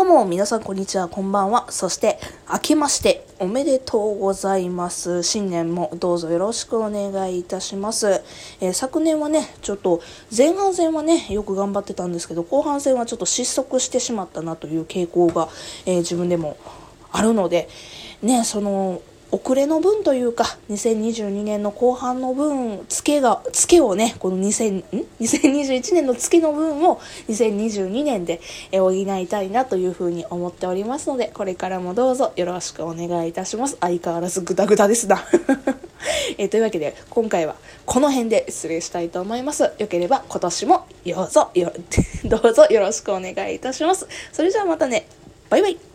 どうも、皆さん、こんにちは、こんばんは。そして、明けまして、おめでとうございます。新年もどうぞよろしくお願いいたします。えー昨年はね、ちょっと、前半戦はね、よく頑張ってたんですけど、後半戦はちょっと失速してしまったなという傾向が、えー自分でもあるので、ね、その、遅れの分というか、2022年の後半の分、ツケが、ツケをね、この2000、ん ?2021 年の月の分を2022年で補いたいなというふうに思っておりますので、これからもどうぞよろしくお願いいたします。相変わらずグダグダですな。えーというわけで、今回はこの辺で失礼したいと思います。よければ今年もどうぞよ、どうぞよろしくお願いいたします。それじゃあまたね。バイバイ。